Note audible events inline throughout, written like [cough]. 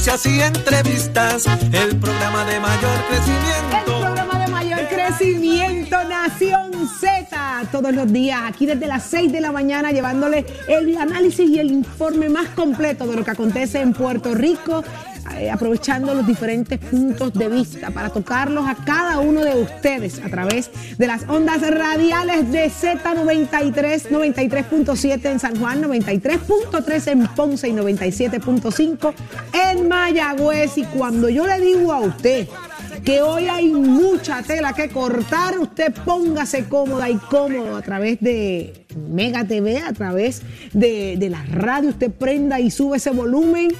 y entrevistas. El programa de mayor El crecimiento. programa de mayor crecimiento, Nación Z, todos los días, aquí desde las 6 de la mañana, llevándole el análisis y el informe más completo de lo que acontece en Puerto Rico, eh, aprovechando los diferentes puntos de vista para tocarlos a cada uno de ustedes a través de las ondas radiales de Z93, 93.7 en San Juan, 93.3 en Ponce y 97.5 en Mayagüez. Y cuando yo le digo a usted, que hoy hay mucha tela que cortar. Usted póngase cómoda y cómodo a través de Mega TV, a través de, de la radio. Usted prenda y sube ese volumen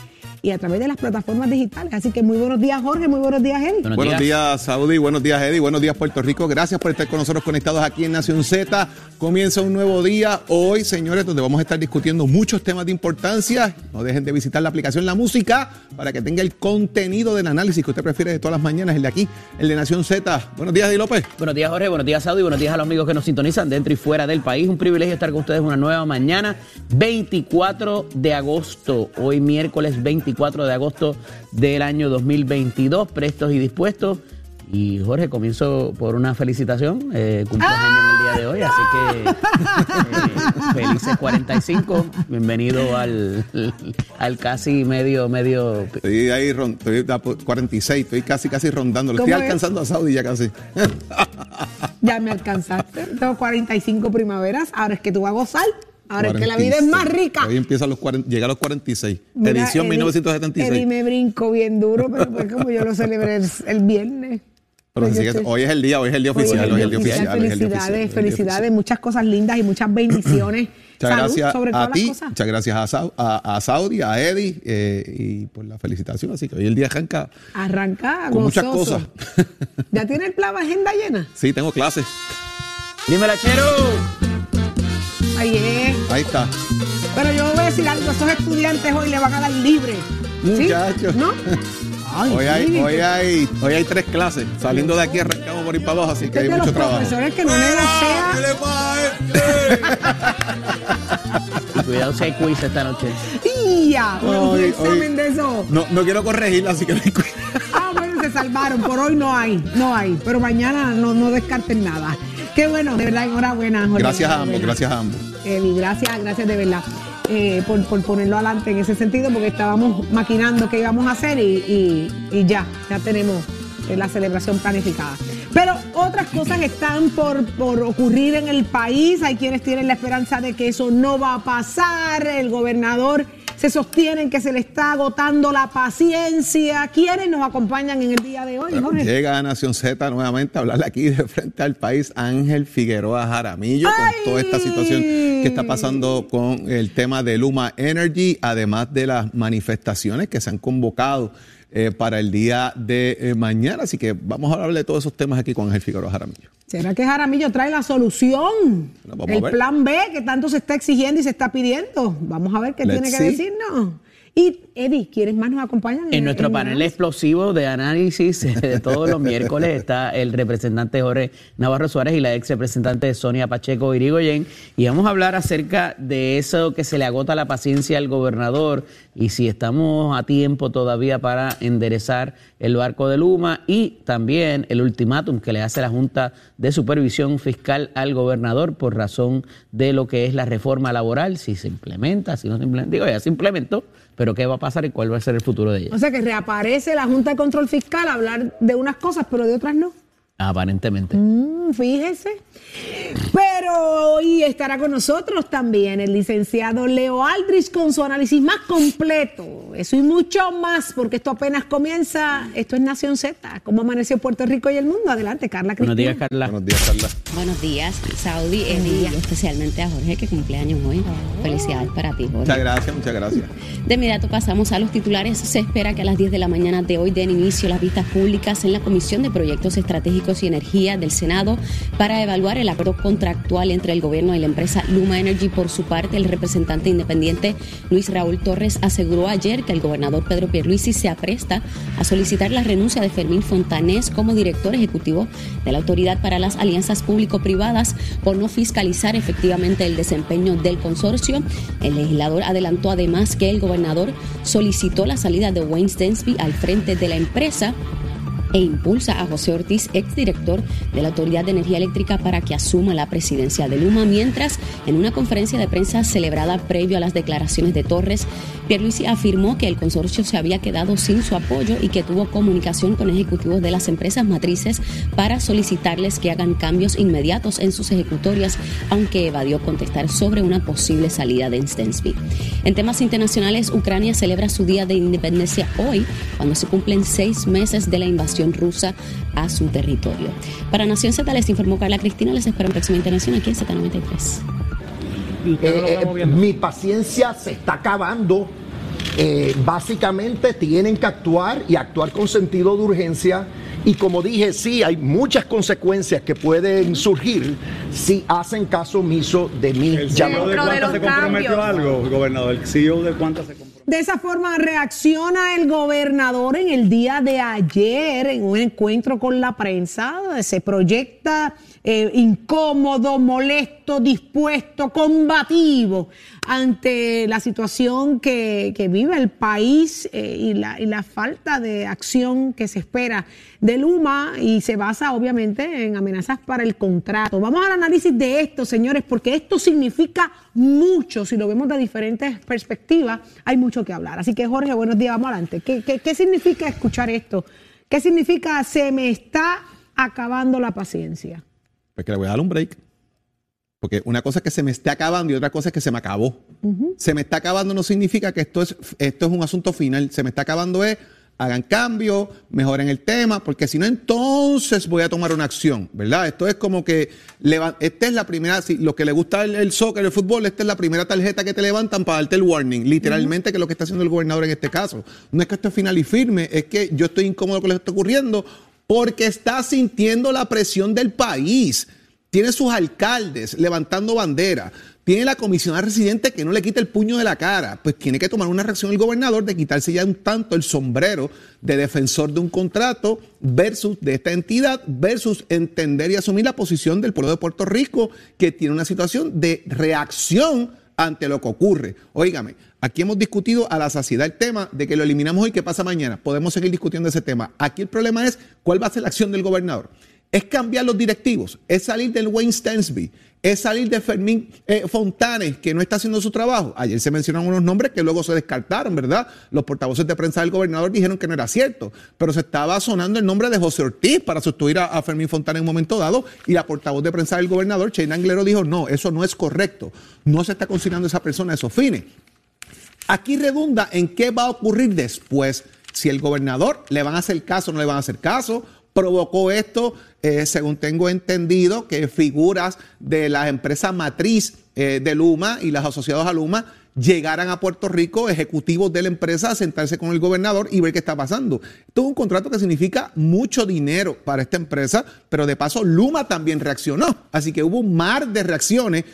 y a través de las plataformas digitales. Así que muy buenos días, Jorge. Muy buenos días, Eddie. Buenos, Buenos días. días, Saudi. Buenos días, Eddie. Buenos días, Puerto Rico. Gracias por estar con nosotros conectados aquí en Nación Z. Comienza un nuevo día hoy, señores, donde vamos a estar discutiendo muchos temas de importancia. No dejen de visitar la aplicación La Música para que tenga el contenido del análisis que usted prefiere de todas las mañanas, el de aquí, el de Nación Z. Buenos días, Eddie López. Buenos días, Jorge. Buenos días, Saudi. Buenos días a los amigos que nos sintonizan dentro y fuera del país. Un privilegio estar con ustedes una nueva mañana, 24 de agosto. Hoy miércoles 24 de agosto del año 2022. Prestos y dispuestos. Y Jorge, comienzo por una felicitación. Eh, cumpleaños en el día de hoy, así que eh, felices 45. Bienvenido al, al casi medio, medio Estoy ahí, ron- estoy a 46, estoy casi, casi rondando. Estoy alcanzando a Saudi ya casi. Ya me alcanzaste. Tengo 45 primaveras. Ahora es que tú vas a gozar. Ahora es que la vida es más 46. rica. Hoy empieza a los 40, llega a los 46. Mira, Edición Eddie- 1976. Eddie me brinco bien duro, pero pues como yo lo celebré el, el viernes. Pero Pues estoy- hoy es el día, hoy es el día oficial, hoy es el día oficial. Felicidades, felicidades, muchas cosas lindas y muchas bendiciones. [clears throat] Muchas Salud gracias sobre a todas ti, las cosas. muchas gracias a, Sau- a, a Saudi, a Eddie eh, y por la felicitación. Así que hoy el día arranca Arranca con muchas gozoso. cosas. ¿Ya tiene el plan agenda llena? sí, tengo clases. Dímela, Chero. Ahí es. Ahí está. Pero yo voy a decir algo, esos estudiantes hoy le van a dar libre. ¿Sí? Muchachos. ¿No? [laughs] Ay, Hoy hay, sí. hoy, hay, hoy hay tres clases. Saliendo de aquí arrancamos por ir para abajo, así que hay mucho los trabajo. profesores que no. [laughs] Y cuidado si hay quiz esta noche. ¡Ya! Un Hoy- examen hoy- de eso. No, no quiero corregirla, así que no hay cuidado. Ah, bueno, se salvaron. Por hoy no hay, no hay. Pero mañana no, no descarten nada. Qué bueno, de verdad, enhorabuena. Jorge, Gracias a ambos, gracias a ambos. Eddie, gracias, gracias de verdad eh, por, por ponerlo adelante en ese sentido, porque estábamos maquinando qué íbamos a hacer y, y- y ya, ya tenemos eh, la celebración planificada. Pero otras cosas están por, por ocurrir en el país. Hay quienes tienen la esperanza de que eso no va a pasar. El gobernador se sostiene en que se le está agotando la paciencia. ¿Quiénes nos acompañan en el día de hoy, Jorge? llega a Nación Z nuevamente a hablarle aquí de frente al país Ángel Figueroa Jaramillo ¡Ay! con toda esta situación que está pasando con el tema de Luma Energy, además de las manifestaciones que se han convocado eh, para el día de eh, mañana. Así que vamos a hablarle de todos esos temas aquí con Ángel Figueroa Jaramillo. ¿Será que Jaramillo trae la solución? Bueno, vamos a el ver. plan B que tanto se está exigiendo y se está pidiendo. Vamos a ver qué Let's tiene que decirnos. Y Eddie, ¿quiénes más nos acompañan? En nuestro el panel análisis? explosivo de análisis [laughs] eh, de todos los miércoles está el representante Jorge Navarro Suárez y la ex representante Sonia Pacheco Irigoyen. Y vamos a hablar acerca de eso que se le agota la paciencia al gobernador y si estamos a tiempo todavía para enderezar el barco de Luma y también el ultimátum que le hace la Junta de Supervisión Fiscal al gobernador por razón de lo que es la reforma laboral, si se implementa, si no se implementa. Digo, ya se implementó, pero ¿qué va a pasar y cuál va a ser el futuro de ella? O sea que reaparece la Junta de Control Fiscal a hablar de unas cosas, pero de otras no. Aparentemente. Mm, fíjese. Pero hoy estará con nosotros también el licenciado Leo Aldrich con su análisis más completo. Eso y mucho más, porque esto apenas comienza. Esto es Nación Z. ¿Cómo amaneció Puerto Rico y el mundo? Adelante, Carla Buenos Cristina. días, Carla. Buenos días, Carla. Buenos días, Saudi, Eddie, y especialmente a Jorge, que cumpleaños hoy. Felicidades para ti, Jorge. Muchas gracias, muchas gracias. De inmediato pasamos a los titulares. Se espera que a las 10 de la mañana de hoy den inicio las vistas públicas en la Comisión de Proyectos Estratégicos y Energía del Senado para evaluar el acuerdo contractual entre el gobierno y la empresa Luma Energy. Por su parte, el representante independiente Luis Raúl Torres aseguró ayer que el gobernador Pedro Pierluisi se apresta a solicitar la renuncia de Fermín Fontanés como director ejecutivo de la Autoridad para las Alianzas Público-Privadas por no fiscalizar efectivamente el desempeño del consorcio. El legislador adelantó además que el gobernador solicitó la salida de Wayne Stensby al frente de la empresa e impulsa a José Ortiz, exdirector de la Autoridad de Energía Eléctrica, para que asuma la presidencia de Luma, mientras en una conferencia de prensa celebrada previo a las declaraciones de Torres, Pierluisi afirmó que el consorcio se había quedado sin su apoyo y que tuvo comunicación con ejecutivos de las empresas matrices para solicitarles que hagan cambios inmediatos en sus ejecutorias, aunque evadió contestar sobre una posible salida de Stensby. En temas internacionales, Ucrania celebra su Día de Independencia hoy, cuando se cumplen seis meses de la invasión rusa a su territorio. Para Nación Z les informó Carla Cristina, les espero en próxima internación aquí en Z93. Eh, eh, mi paciencia se está acabando eh, básicamente tienen que actuar y actuar con sentido de urgencia. Y como dije, sí, hay muchas consecuencias que pueden surgir si hacen caso omiso de mi llamado. ¿De cuántas se comprometió algo, gobernador? ¿El CEO de cuántas se comprometió? De esa forma reacciona el gobernador en el día de ayer en un encuentro con la prensa. Se proyecta eh, incómodo, molesto, dispuesto, combativo ante la situación que, vive el país eh, y, la, falta de acción que se espera de Luma y se basa obviamente en amenazas para el contrato. Vamos al análisis de esto, señores, porque esto significa mucho, si lo vemos de diferentes perspectivas, hay mucho que hablar. Así que Jorge, buenos días, vamos adelante. ¿Qué, qué, qué significa escuchar esto? ¿Qué significa se me está acabando la paciencia? Pues que le voy a dar un break. Porque una cosa es que se me esté acabando y otra cosa es que se me acabó. Se me está acabando no significa que esto es, esto es un asunto final. Se me está acabando es, hagan cambio, mejoren el tema, porque si no, entonces voy a tomar una acción, ¿verdad? Esto es como que, esta es la primera, si lo que le gusta el, soccer, el fútbol, esta es la primera tarjeta que te levantan para darte el warning, literalmente, que es lo que está haciendo el gobernador en este caso. No es que esto es final y firme, es que yo estoy incómodo con lo que está ocurriendo porque está sintiendo la presión del país. Tiene sus alcaldes levantando bandera. Tiene la comisionada residente que no le quita el puño de la cara. Pues tiene que tomar una reacción el gobernador de quitarse ya un tanto el sombrero de defensor de un contrato versus de esta entidad versus entender y asumir la posición del pueblo de Puerto Rico que tiene una situación de reacción ante lo que ocurre. Óigame, aquí hemos discutido a la saciedad el tema de que lo eliminamos hoy, ¿qué pasa mañana? Podemos seguir discutiendo ese tema. Aquí el problema es cuál va a ser la acción del gobernador. Es cambiar los directivos, es salir del Wayne Stensby, es salir de Fermín eh, Fontanes, que no está haciendo su trabajo. Ayer se mencionaron unos nombres que luego se descartaron, ¿verdad? Los portavoces de prensa del gobernador dijeron que no era cierto, pero se estaba sonando el nombre de José Ortiz para sustituir a, Fermín Fontanes en un momento dado, y la portavoz de prensa del gobernador, Shane Anglero, dijo, no, eso no es correcto, no se está considerando esa persona a esos fines. Aquí redunda en qué va a ocurrir después, si el gobernador le van a hacer caso o no le van a hacer caso, provocó esto, eh, según tengo entendido, que figuras de la empresa matriz eh, de Luma y las asociados a Luma llegaran a Puerto Rico, ejecutivos de la empresa, a sentarse con el gobernador y ver qué está pasando. Esto es un contrato que significa mucho dinero para esta empresa, pero de paso Luma también reaccionó. Así que hubo un mar de reacciones.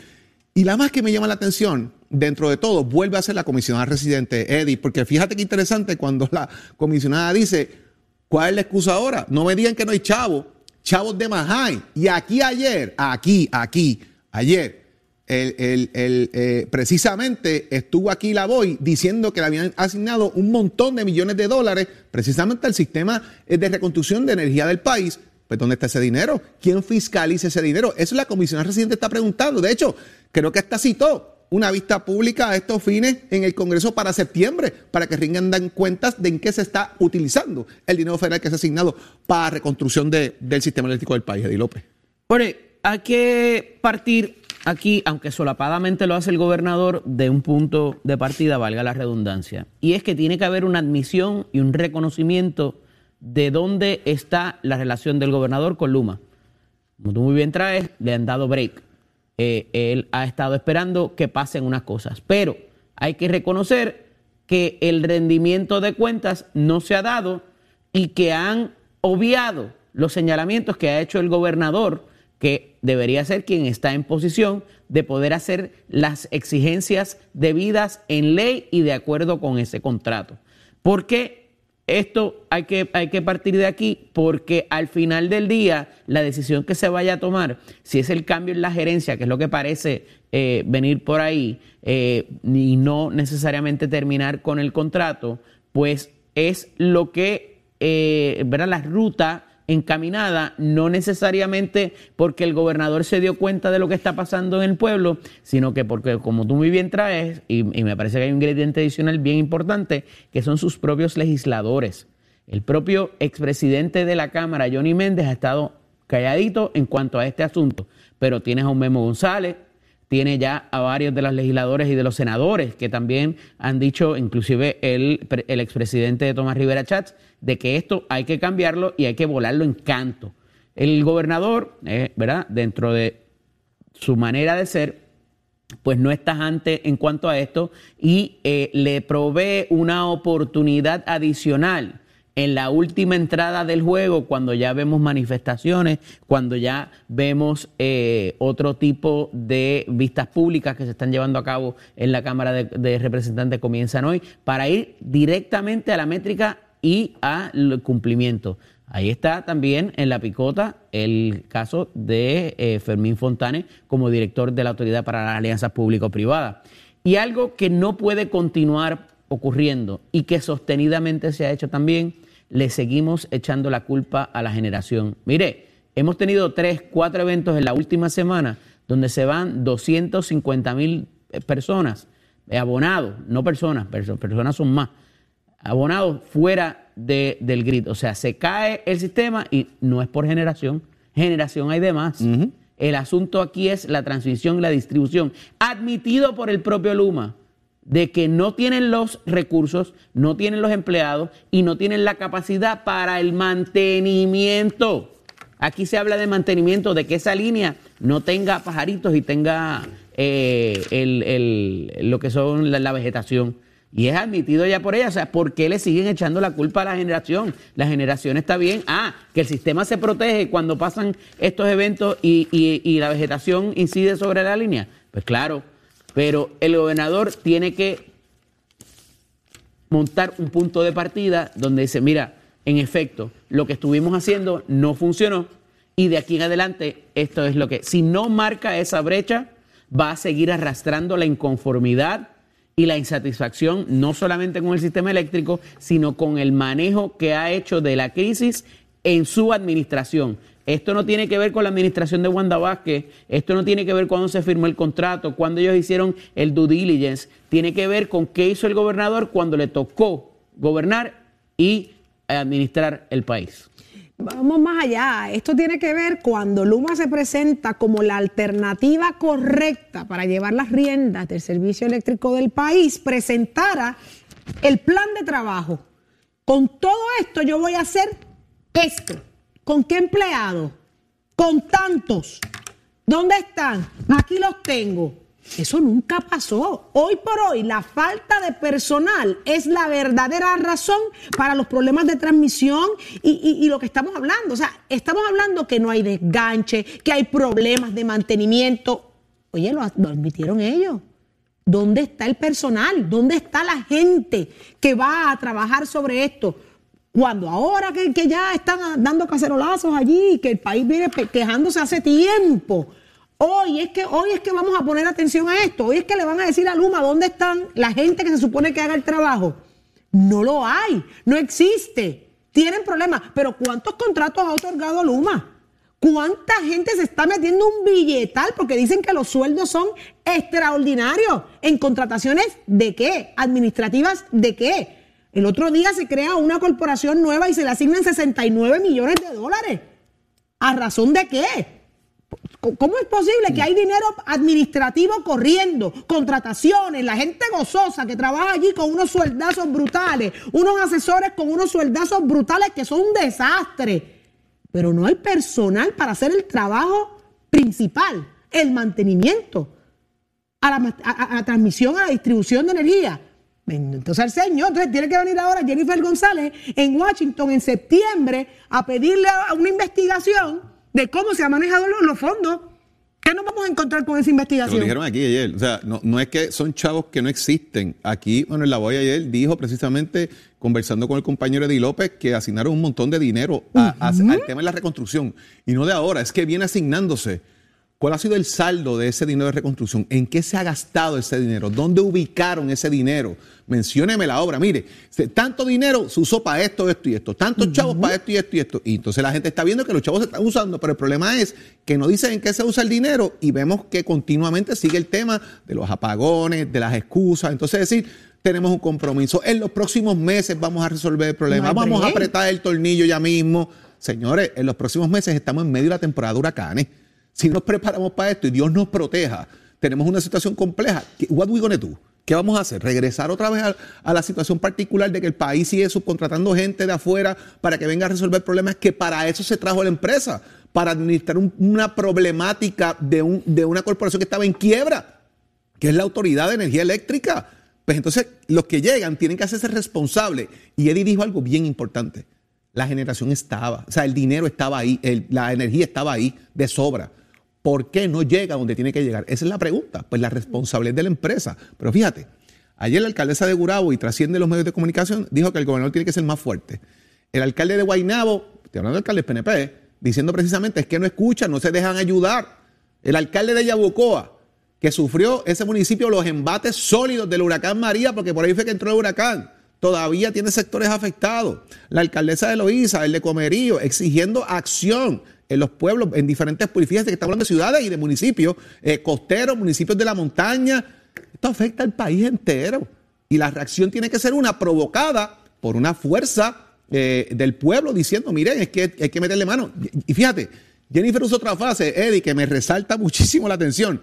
Y la más que me llama la atención, dentro de todo, vuelve a ser la comisionada residente, Eddie, porque fíjate qué interesante cuando la comisionada dice, ¿Cuál es la excusa ahora? No me digan que no hay chavos, chavos de Mahay. Y aquí ayer, aquí, aquí, ayer, el, eh, precisamente estuvo aquí la voy diciendo que le habían asignado un montón de millones de dólares precisamente al sistema eh, de reconstrucción de energía del país. Pues ¿dónde está ese dinero? ¿Quién fiscaliza ese dinero? Eso es la comisión residente está preguntando. De hecho, creo que hasta citó una vista pública a estos fines en el Congreso para septiembre, para que rindan cuentas de en qué se está utilizando el dinero federal que se ha asignado para reconstrucción del sistema eléctrico del país, Eddie López. Ore, hay que partir aquí, aunque solapadamente lo hace el gobernador, de un punto de partida, valga la redundancia, y es que tiene que haber una admisión y un reconocimiento de dónde está la relación del gobernador con Luma. Como tú muy bien traes, le han dado break eh, él ha estado esperando que pasen unas cosas. Pero hay que reconocer que el rendimiento de cuentas no se ha dado y que han obviado los señalamientos que ha hecho el gobernador, que debería ser quien está en posición de poder hacer las exigencias debidas en ley y de acuerdo con ese contrato. Porque esto hay que, hay que partir de aquí porque al final del día la decisión que se vaya a tomar, si es el cambio en la gerencia, que es lo que parece eh, venir por ahí, eh, y no necesariamente terminar con el contrato, pues es lo que, eh, ¿verdad? La ruta encaminada, no necesariamente porque el gobernador se dio cuenta de lo que está pasando en el pueblo, sino que porque, como tú muy bien traes, y, me parece que hay un ingrediente adicional bien importante, que son sus propios legisladores. El propio expresidente de la Cámara, Johnny Méndez, ha estado calladito en cuanto a este asunto, pero tienes a un Memo González, tiene ya a varios de los legisladores y de los senadores que también han dicho, inclusive el, el expresidente de Tomás Rivera Chats, de que esto hay que cambiarlo y hay que volarlo en canto. El gobernador, eh, ¿verdad? Dentro de su manera de ser, pues no está ante en cuanto a esto y eh, le provee una oportunidad adicional en la última entrada del juego, cuando ya vemos manifestaciones, cuando ya vemos eh, otro tipo de vistas públicas que se están llevando a cabo en la Cámara de, Representantes, comienzan hoy, para ir directamente a la métrica y al cumplimiento. Ahí está también en la picota el caso de eh, Fermín Fontane como director de la Autoridad para las Alianzas Público-Privadas. Y algo que no puede continuar ocurriendo y que sostenidamente se ha hecho también le seguimos echando la culpa a la generación. Mire, hemos tenido tres, cuatro eventos en la última semana donde se van 250 mil eh, personas, eh, abonados, no personas, personas son más, abonados fuera del grid. O sea, se cae el sistema y no es por generación, generación hay de más. El asunto aquí es la transmisión y la distribución, admitido por el propio Luma de que no tienen los recursos, no tienen los empleados y no tienen la capacidad para el mantenimiento. Aquí se habla de mantenimiento, de que esa línea no tenga pajaritos y tenga eh, lo que son la, vegetación. Y es admitido ya por ella. O sea, ¿por qué le siguen echando la culpa a la generación? La generación está bien. Ah, que el sistema se protege cuando pasan estos eventos y, y la vegetación incide sobre la línea. Pues claro, pero el gobernador tiene que montar un punto de partida donde dice, mira, en efecto, lo que estuvimos haciendo no funcionó y de aquí en adelante esto es lo que, si no marca esa brecha, va a seguir arrastrando la inconformidad y la insatisfacción, no solamente con el sistema eléctrico, sino con el manejo que ha hecho de la crisis en su administración. Esto no tiene que ver con la administración de Wanda Vázquez, esto no tiene que ver cuando se firmó el contrato, cuando ellos hicieron el due diligence, tiene que ver con qué hizo el gobernador cuando le tocó gobernar y administrar el país. Vamos más allá, esto tiene que ver cuando Luma se presenta como la alternativa correcta para llevar las riendas del servicio eléctrico del país, presentara el plan de trabajo. Con todo esto yo voy a hacer esto ¿Con qué empleado? Con tantos. ¿Dónde están? Aquí los tengo. Eso nunca pasó. Hoy por hoy la falta de personal es la verdadera razón para los problemas de transmisión y, lo que estamos hablando. O sea, estamos hablando que no hay desganche, que hay problemas de mantenimiento. Oye, lo, lo admitieron ellos. ¿Dónde está el personal? ¿Dónde está la gente que va a trabajar sobre esto? Cuando ahora que, ya están dando cacerolazos allí, que el país viene quejándose hace tiempo. Hoy es que hoy es que vamos a poner atención a esto. Hoy es que le van a decir a Luma dónde están la gente que se supone que haga el trabajo. No lo hay, no existe. Tienen problemas, pero ¿cuántos contratos ha otorgado Luma? ¿Cuánta gente se está metiendo un billetal porque dicen que los sueldos son extraordinarios en contrataciones de qué? Administrativas de qué? El otro día se crea una corporación nueva y se le asignan 69 millones de dólares. ¿A razón de qué? ¿Cómo es posible que hay dinero administrativo corriendo, contrataciones, la gente gozosa que trabaja allí con unos sueldazos brutales, unos asesores con unos sueldazos brutales que son un desastre? Pero no hay personal para hacer el trabajo principal, el mantenimiento, a la, a la transmisión, a la distribución de energía. Entonces el señor, entonces tiene que venir ahora Jennifer González en Washington en septiembre a pedirle una investigación de cómo se han manejado los, fondos ¿Qué nos vamos a encontrar con esa investigación? Lo dijeron aquí ayer. O sea, no, es que son chavos que no existen. Aquí, bueno, en la voy ayer dijo precisamente, conversando con el compañero Eddie López, que asignaron un montón de dinero al tema de la reconstrucción. Y no de ahora, es que viene asignándose. ¿Cuál ha sido el saldo de ese dinero de reconstrucción? ¿En qué se ha gastado ese dinero? ¿Dónde ubicaron ese dinero? Mencióneme la obra. Mire, tanto dinero se usó para esto, esto y esto. Tantos chavos para esto y esto y esto. Y entonces la gente está viendo que los chavos se están usando, pero el problema es que no dicen en qué se usa el dinero y vemos que continuamente sigue el tema de los apagones, de las excusas. Entonces, es decir, tenemos un compromiso. En los próximos meses vamos a resolver el problema. vamos a apretar el tornillo ya mismo. Señores, en los próximos meses estamos en medio de la temporada de huracanes si nos preparamos para esto y Dios nos proteja, tenemos una situación compleja. What we gonna do? ¿Qué vamos a hacer? ¿Regresar otra vez a, la situación particular de que el país sigue subcontratando gente de afuera para que venga a resolver problemas que para eso se trajo la empresa? Para administrar una problemática de, un, de una corporación que estaba en quiebra, que es la Autoridad de Energía Eléctrica. Pues entonces los que llegan tienen que hacerse responsables. Y Eddie dijo algo bien importante. La generación estaba, o sea, el dinero estaba ahí, la energía estaba ahí de sobra. ¿Por qué no llega donde tiene que llegar? Esa es la pregunta. Pues la responsabilidad de la empresa. Pero fíjate, ayer la alcaldesa de Gurabo y trasciende los medios de comunicación dijo que el gobernador tiene que ser más fuerte. El alcalde de Guaynabo, estoy hablando del alcalde PNP, diciendo precisamente es que no escuchan, no se dejan ayudar. El alcalde de Yabucoa, que sufrió ese municipio los embates sólidos del huracán María, porque por ahí fue que entró el huracán todavía tiene sectores afectados. La alcaldesa de Loíza, el de Comerío, exigiendo acción en los pueblos, en diferentes fíjense que estamos hablando de ciudades y de municipios, eh, costeros, municipios de la montaña. Esto afecta al país entero. Y la reacción tiene que ser una provocada por una fuerza eh, del pueblo diciendo, miren, es que hay que meterle mano. Y, fíjate, Jennifer usó otra frase, Eddie, que me resalta muchísimo la atención.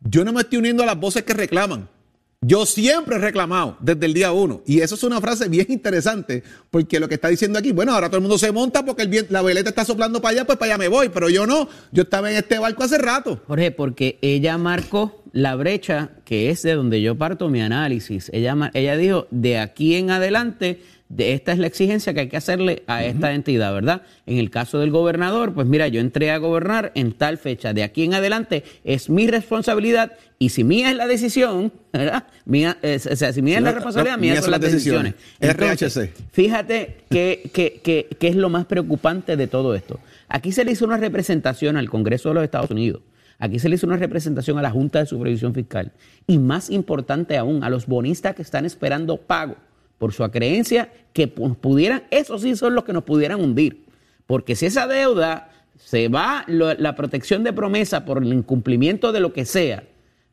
Yo no me estoy uniendo a las voces que reclaman. Yo siempre he reclamado desde el día uno. Y eso es una frase bien interesante, porque lo que está diciendo aquí, bueno, ahora todo el mundo se monta porque el la veleta está soplando para allá, pues para allá me voy, pero yo no. Yo estaba en este barco hace rato. Jorge, porque ella marcó la brecha que es de donde yo parto mi análisis. Ella, ella dijo, de aquí en adelante de esta es la exigencia que hay que hacerle a esta entidad, ¿verdad? En el caso del gobernador, pues mira, yo entré a gobernar en tal fecha, de aquí en adelante es mi responsabilidad y si mía es la decisión, [laughs] ¿verdad? Mía, o sea, si mía es la responsabilidad, mía son las decisiones. RHC. Fíjate qué es lo más preocupante de todo esto. Aquí se le hizo una representación al Congreso de los Estados Unidos. Aquí se le hizo una representación a la Junta de Supervisión Fiscal. Y más importante aún, a los bonistas que están esperando pago por su creencia que pudieran, esos sí son los que nos pudieran hundir. Porque si esa deuda se va, la protección de promesa por el incumplimiento de lo que sea,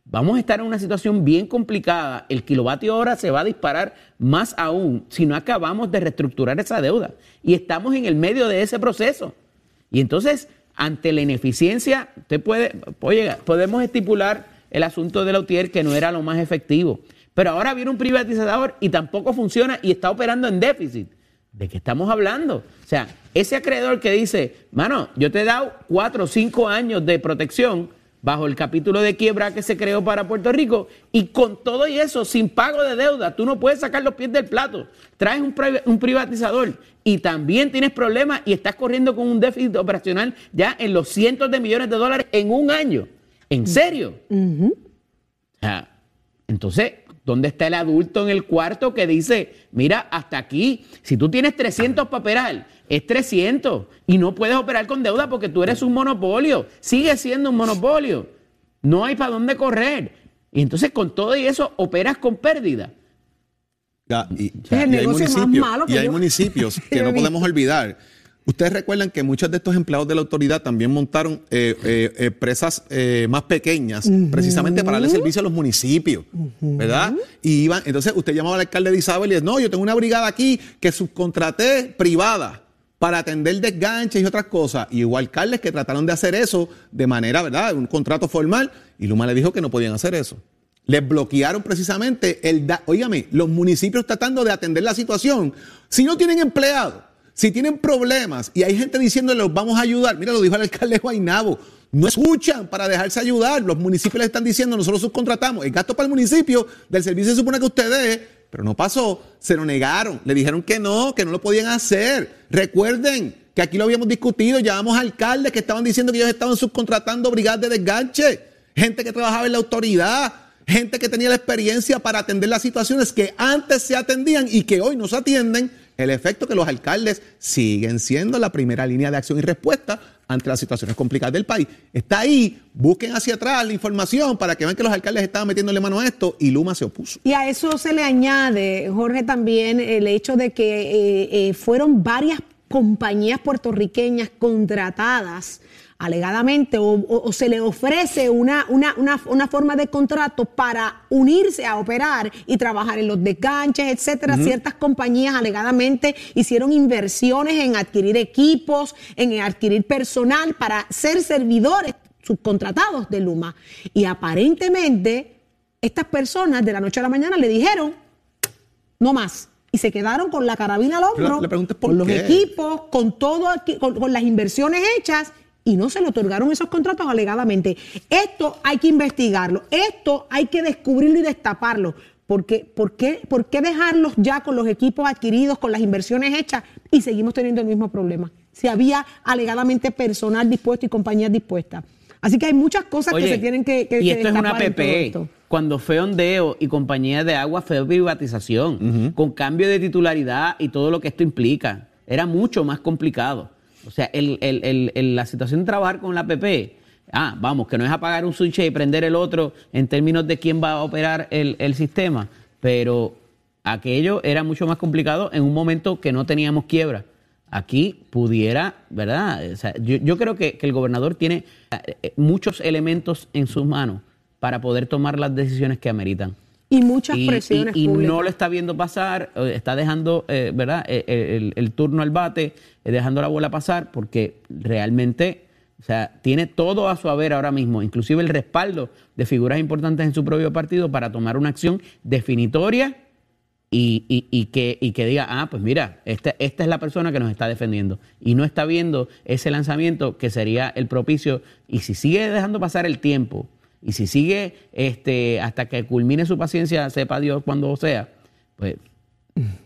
vamos a estar en una situación bien complicada. El kilovatio hora se va a disparar más aún si no acabamos de reestructurar esa deuda. Y estamos en el medio de ese proceso. Y entonces, ante la ineficiencia, usted puede, oye, podemos estipular el asunto de la UTIER que no era lo más efectivo. Pero ahora viene un privatizador y tampoco funciona y está operando en déficit. ¿De qué estamos hablando? O sea, ese acreedor que dice, mano, yo te he dado cuatro o cinco años de protección bajo el capítulo de quiebra que se creó para Puerto Rico y con todo y eso, sin pago de deuda, tú no puedes sacar los pies del plato. Traes un, privatizador y también tienes problemas y estás corriendo con un déficit operacional ya en los cientos de millones de dólares en un año. ¿En serio? o sea, entonces, ¿Dónde está el adulto en el cuarto que dice, mira, hasta aquí, si tú tienes 300 para operar, es 300 y no puedes operar con deuda porque tú eres un monopolio, sigue siendo un monopolio, no hay para dónde correr. Y entonces con todo y eso operas con pérdida. y, hay municipios que [laughs] no podemos olvidar Ustedes recuerdan que muchos de estos empleados de la autoridad también montaron eh, eh, empresas eh, más pequeñas, precisamente para darle servicio a los municipios, ¿verdad? Y iban, entonces usted llamaba al alcalde de Isabel y dice, no, yo tengo una brigada aquí que subcontraté privada para atender desganches y otras cosas. Y hubo alcaldes que trataron de hacer eso de manera, ¿verdad? Un contrato formal, y Luma le dijo que no podían hacer eso. Les bloquearon precisamente el... Da Óigame, los municipios tratando de atender la situación. Si no tienen empleados, si tienen problemas y hay gente diciéndole, los vamos a ayudar, mira, lo dijo el alcalde Guainabo, no escuchan para dejarse ayudar. Los municipios le están diciendo, nosotros subcontratamos. El gasto para el municipio del servicio se supone que usted dé, pero no pasó. Se lo negaron. Le dijeron que no, que no lo podían hacer. Recuerden que aquí lo habíamos discutido, llamamos alcaldes que estaban diciendo que ellos estaban subcontratando brigadas de desganche, gente que trabajaba en la autoridad, gente que tenía la experiencia para atender las situaciones que antes se atendían y que hoy no se atienden el efecto que los alcaldes siguen siendo la primera línea de acción y respuesta ante las situaciones complicadas del país. Está ahí, busquen hacia atrás la información para que vean que los alcaldes estaban metiéndole mano a esto y Luma se opuso. Y a eso se le añade, Jorge, también el hecho de que eh, eh, fueron varias compañías puertorriqueñas contratadas alegadamente o, se le ofrece una, una, una, forma de contrato para unirse a operar y trabajar en los desganches, etcétera. Ciertas compañías alegadamente hicieron inversiones en adquirir equipos, en adquirir personal para ser servidores subcontratados de Luma. Y aparentemente estas personas de la noche a la mañana le dijeron, no más y se quedaron con la carabina al hombro, con los equipos, con todo, con, las inversiones hechas y no se le otorgaron esos contratos alegadamente. Esto hay que investigarlo, esto hay que descubrirlo y destaparlo. Porque, ¿por, qué, ¿Por qué dejarlos ya con los equipos adquiridos, con las inversiones hechas y seguimos teniendo el mismo problema? Si había alegadamente personal dispuesto y compañías dispuestas. Así que hay muchas cosas que se tienen que, que Y esto es una PP. Cuando fue ondeo y compañía de agua fue privatización, con cambio de titularidad y todo lo que esto implica. Era mucho más complicado. O sea, la situación de trabajar con la APP, ah, vamos, que no es apagar un switch y prender el otro en términos de quién va a operar el, sistema, pero aquello era mucho más complicado en un momento que no teníamos quiebra. Aquí pudiera, ¿verdad? Yo, creo que, el gobernador tiene eh, muchos elementos en sus manos para poder tomar las decisiones que ameritan. Y muchas presiones. Y, no lo está viendo pasar, eh, está dejando, eh, ¿verdad?, eh, el, turno al bate, dejando la bola pasar, porque realmente, o sea, tiene todo a su haber ahora mismo, inclusive el respaldo de figuras importantes en su propio partido para tomar una acción definitoria y, que, y que diga, ah, pues mira, esta, esta es la persona que nos está defendiendo. Y no está viendo ese lanzamiento que sería el propicio. Y si sigue dejando pasar el tiempo, y si sigue este, hasta que culmine su paciencia, sepa Dios cuando sea, pues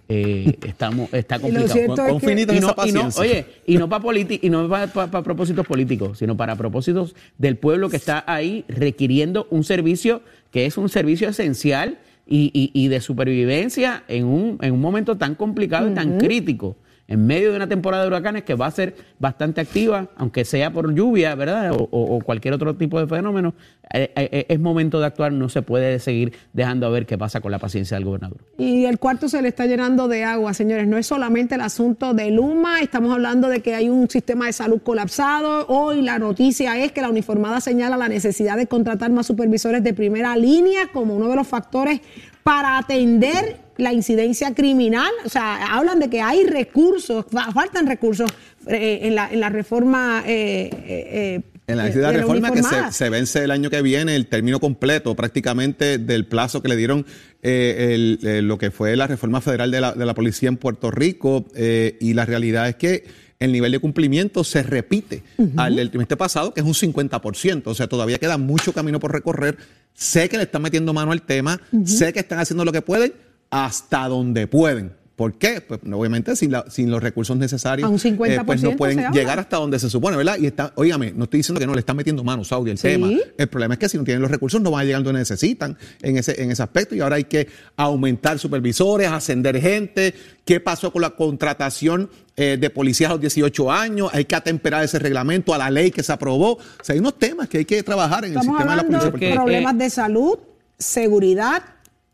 eh, [laughs] estamos, está complicado. Con, finito y no, oye, y no para y no para propósitos políticos, sino para propósitos del pueblo que está ahí requiriendo un servicio que es un servicio esencial y, de supervivencia en un, en un momento tan complicado y tan crítico en medio de una temporada de huracanes que va a ser bastante activa, aunque sea por lluvia, ¿verdad? O, cualquier otro tipo de fenómeno, eh, eh, eh, es momento de actuar, no se puede seguir dejando a ver qué pasa con la paciencia del gobernador. Y el cuarto se le está llenando de agua, señores, no es solamente el asunto de Luma, estamos hablando de que hay un sistema de salud colapsado, hoy la noticia es que la uniformada señala la necesidad de contratar más supervisores de primera línea como uno de los factores para atender la incidencia criminal. O sea, hablan de que hay recursos, faltan recursos eh, en, la, en la reforma. Eh, eh, en la de reforma que se, vence el año que viene, el término completo prácticamente del plazo que le dieron lo que fue la reforma federal de la, de la policía en Puerto Rico. y la realidad es que el nivel de cumplimiento se repite al del trimestre pasado, que es un 50%. O sea, todavía queda mucho camino por recorrer. Sé que le están metiendo mano al tema, sé que están haciendo lo que pueden hasta donde pueden. ¿Por qué? Pues obviamente sin, sin los recursos necesarios, eh, pues no pueden llegar hasta donde se supone, ¿verdad? Y está, óigame, no estoy diciendo que no le están metiendo manos Saudi el tema. El problema es que si no tienen los recursos no van a llegar donde necesitan en ese, en ese aspecto y ahora hay que aumentar supervisores, ascender gente. ¿Qué pasó con la contratación eh, de policías a los 18 años? Hay que atemperar ese reglamento a la ley que se aprobó. O sea, hay unos temas que hay que trabajar en el sistema de la policía. De problemas de salud, seguridad,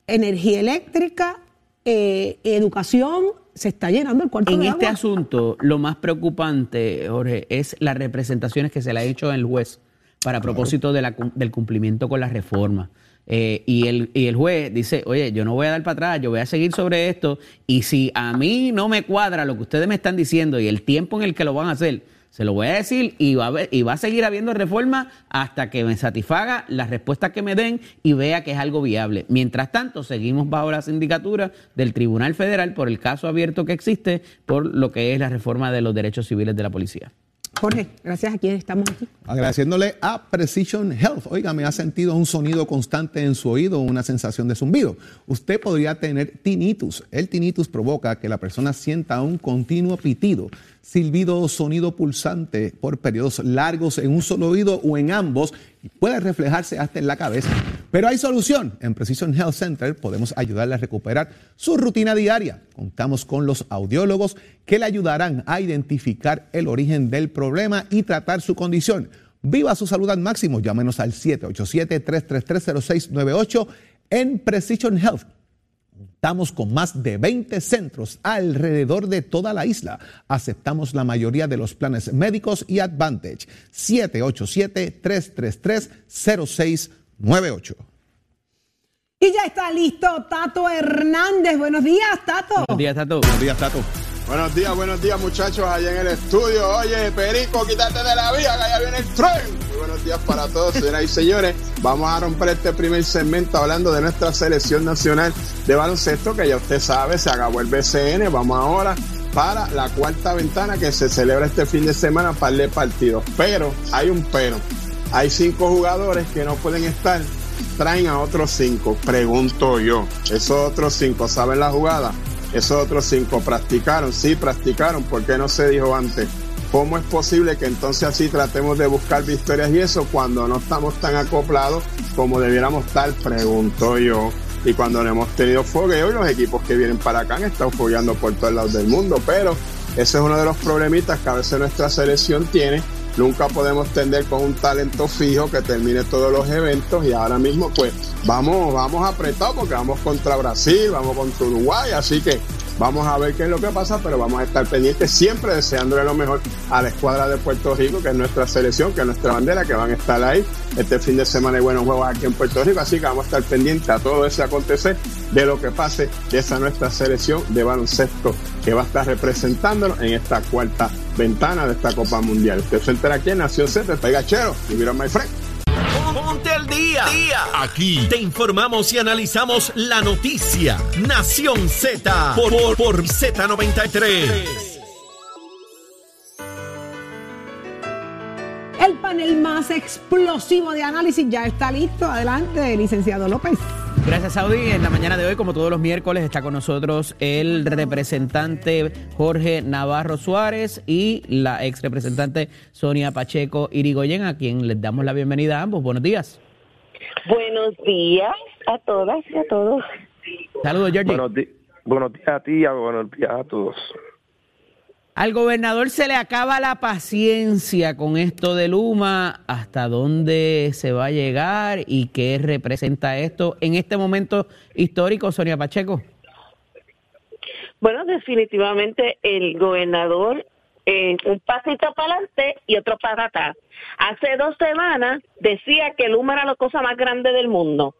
energía eléctrica, eh, educación, se está llenando el cuarto en de este asunto, lo más preocupante, Jorge, es las representaciones que se le ha hecho el juez para propósito de la, del cumplimiento con la reforma. Eh, y, el, y el juez dice, oye, yo no voy a dar para atrás, yo voy a seguir sobre esto, y si a mí no me cuadra lo que ustedes me están diciendo y el tiempo en el que lo van a hacer, se lo voy a decir y va a, y va a seguir habiendo reforma hasta que me satisfaga las respuestas que me den y vea que es algo viable. Mientras tanto, seguimos bajo la sindicatura del Tribunal Federal por el caso abierto que existe por lo que es la reforma de los derechos civiles de la policía. Jorge, gracias a quien estamos aquí. Agradeciéndole a Precision Health. Oiga, me ha sentido un sonido constante en su oído, una sensación de zumbido. Usted podría tener tinnitus. El tinnitus provoca que la persona sienta un continuo pitido silbido o sonido pulsante por periodos largos en un solo oído o en ambos y puede reflejarse hasta en la cabeza. Pero hay solución. En Precision Health Center podemos ayudarle a recuperar su rutina diaria. Contamos con los audiólogos que le ayudarán a identificar el origen del problema y tratar su condición. Viva su salud al máximo. Llámenos al 787-333-0698 en Precision Health. Estamos con más de 20 centros alrededor de toda la isla. Aceptamos la mayoría de los planes médicos y Advantage. 787-333-0698. Y ya está listo Tato Hernández. Buenos días, Tato. Buenos días, Tato. Buenos días, Tato. Buenos días, buenos días muchachos allá en el estudio. Oye, Perico, quítate de la vía, que allá viene el tren. Buenos días para todos, señoras y señores. Vamos a romper este primer segmento hablando de nuestra selección nacional de baloncesto, que ya usted sabe, se acabó el BCN. Vamos ahora para la cuarta ventana que se celebra este fin de semana para el partido. Pero, hay un pero. Hay cinco jugadores que no pueden estar. Traen a otros cinco, pregunto yo. Esos otros cinco saben la jugada esos otros cinco practicaron, sí practicaron, ¿por qué no se dijo antes? ¿Cómo es posible que entonces así tratemos de buscar victorias y eso cuando no estamos tan acoplados como debiéramos estar? Pregunto yo. Y cuando no hemos tenido fogueo y los equipos que vienen para acá han estado fogueando por todos lados del mundo. Pero ese es uno de los problemitas que a veces nuestra selección tiene. Nunca podemos tender con un talento fijo que termine todos los eventos y ahora mismo pues vamos, vamos apretados porque vamos contra Brasil, vamos contra Uruguay, así que vamos a ver qué es lo que pasa, pero vamos a estar pendientes siempre deseándole lo mejor a la escuadra de Puerto Rico, que es nuestra selección, que es nuestra bandera, que van a estar ahí este fin de semana y buenos juegos aquí en Puerto Rico, así que vamos a estar pendientes a todo ese acontecer de lo que pase de esa nuestra selección de baloncesto que va a estar representándonos en esta cuarta ventana de esta Copa Mundial. Usted se entera aquí en Nación Z, Pegachero, y mira my friend. Ponte al día. Aquí te informamos y analizamos la noticia. Nación Z por, por, Z93. El panel más explosivo de análisis ya está listo. Adelante, licenciado López. Gracias, Saudi. En la mañana de hoy, como todos los miércoles, está con nosotros el representante Jorge Navarro Suárez y la ex representante Sonia Pacheco Irigoyen, a quien les damos la bienvenida a ambos. Buenos días. Buenos días a todas y a todos. Saludos, Georgie. Buenos, buenos días a ti y buenos días a todos. Al gobernador se le acaba la paciencia con esto de Luma, hasta dónde se va a llegar y qué representa esto en este momento histórico, Sonia Pacheco. Bueno, definitivamente el gobernador eh, un pasito para adelante y otro para atrás. Hace dos semanas decía que Luma era la cosa más grande del mundo.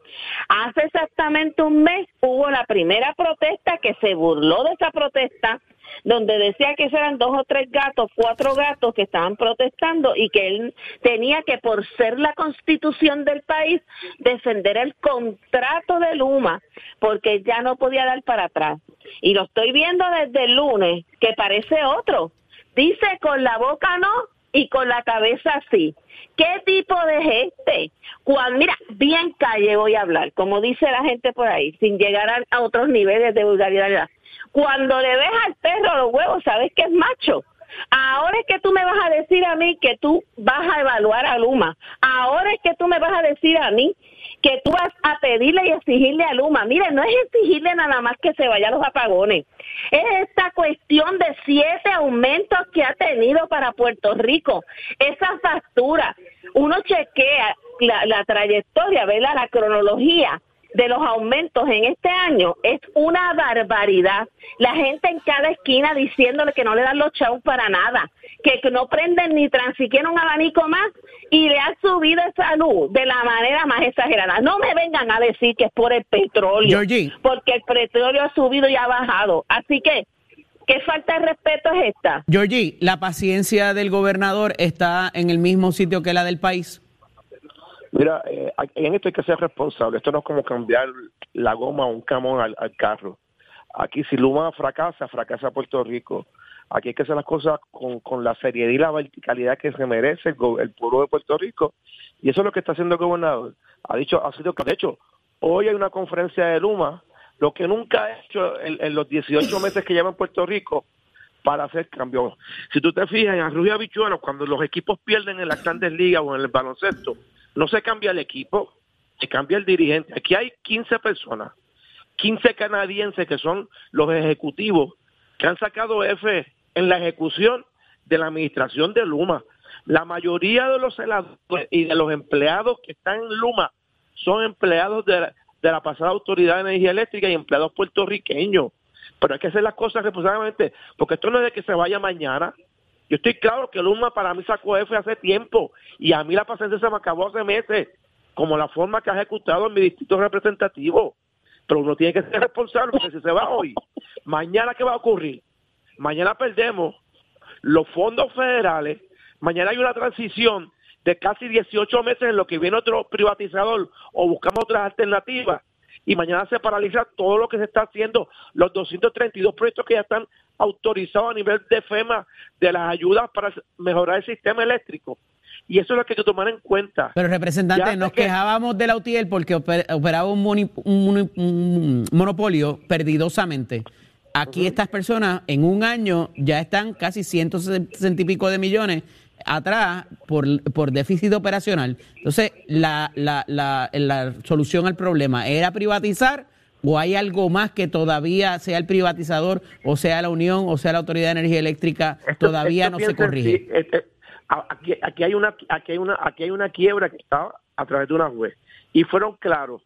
Hace exactamente un mes hubo la primera protesta que se burló de esa protesta donde decía que eran dos o tres gatos, cuatro gatos que estaban protestando y que él tenía que, por ser la constitución del país, defender el contrato de Luma, porque ya no podía dar para atrás. Y lo estoy viendo desde el lunes, que parece otro. Dice con la boca no y con la cabeza sí. ¿Qué tipo de gente? Cuando, mira, bien calle voy a hablar, como dice la gente por ahí, sin llegar a otros niveles de vulgaridad. Cuando le ves al perro los huevos, sabes que es macho. Ahora es que tú me vas a decir a mí que tú vas a evaluar a Luma. Ahora es que tú me vas a decir a mí que tú vas a pedirle y exigirle a Luma. Mire, no es exigirle nada más que se vaya a los apagones. Es esta cuestión de siete aumentos que ha tenido para Puerto Rico. Esa factura. Uno chequea la, la trayectoria, ve la cronología de los aumentos en este año es una barbaridad. La gente en cada esquina diciéndole que no le dan los chavos para nada, que no prenden ni tan siquiera un abanico más y le ha subido esa luz de la manera más exagerada. No me vengan a decir que es por el petróleo, porque el petróleo ha subido y ha bajado. Así que ¿Qué falta de respeto es esta? Georgie, ¿la paciencia del gobernador está en el mismo sitio que la del país? Mira, eh, en esto hay que ser responsable. Esto no es como cambiar la goma o un camón al, carro. Aquí si Luma fracasa, fracasa Puerto Rico. Aquí hay que hacer las cosas con, con la seriedad y la verticalidad que se merece el, pueblo de Puerto Rico. Y eso es lo que está haciendo el gobernador. Ha dicho, ha sido, de hecho, hoy hay una conferencia de Luma, lo que nunca ha hecho en, los 18 meses que lleva en Puerto Rico, para hacer cambios. Si tú te fijas en Arroyo Habichuelo, cuando los equipos pierden en las grandes ligas o en el baloncesto, no se cambia el equipo, se cambia el dirigente. Aquí hay 15 personas, 15 canadienses que son los ejecutivos que han sacado F en la ejecución de la administración de Luma. La mayoría de los y de los empleados que están en Luma son empleados de la, de la pasada Autoridad de Energía Eléctrica y empleados puertorriqueños. Pero hay que hacer las cosas responsablemente, porque esto no es de que se vaya mañana. Yo estoy claro que Luma para mí sacó F hace tiempo y a mí la paciencia se me acabó hace meses, como la forma que ha ejecutado en mi distrito representativo. Pero uno tiene que ser responsable porque si se va hoy, mañana ¿qué va a ocurrir? Mañana perdemos los fondos federales, mañana hay una transición de casi 18 meses en lo que viene otro privatizador o buscamos otras alternativas y mañana se paraliza todo lo que se está haciendo, los 232 proyectos que ya están autorizados a nivel de FEMA de las ayudas para mejorar el sistema eléctrico. Y eso es lo que hay que tomar en cuenta. Pero representante, nos quejábamos de la UTIEL porque operaba un, un monopolio perdidosamente. Aquí estas personas en un año ya están casi 160 y pico de millones atrás por, por déficit operacional. Entonces, la, la, la, la solución al problema era privatizar o hay algo más que todavía sea el privatizador o sea la Unión o sea la Autoridad de Energía Eléctrica todavía no se corrige. Este, aquí, aquí, hay una, aquí, hay una, aquí hay una quiebra que está a través de una juez y fueron claros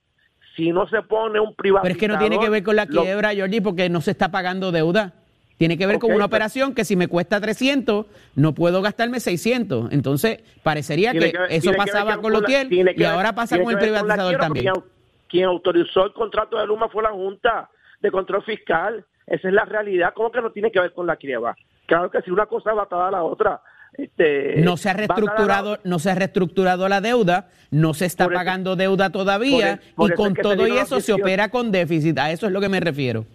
si no se pone un privatizador... Pero es que no tiene que ver con la quiebra, Jordi, porque no se está pagando deuda. Tiene que ver con una operación que si me cuesta 300, no puedo gastarme 600. Entonces, parecería que, eso pasaba con Lotiel y ahora pasa con el privatizador también. Quien, autorizó el contrato de Luma fue la Junta de Control Fiscal. Esa es la realidad. ¿Cómo que no tiene que ver con la quiebra? Claro que si una cosa va atada a la otra. Este, no se ha reestructurado, no se ha reestructurado la deuda, no se está pagando deuda todavía y con todo y eso se opera con déficit. A eso es lo que me refiero.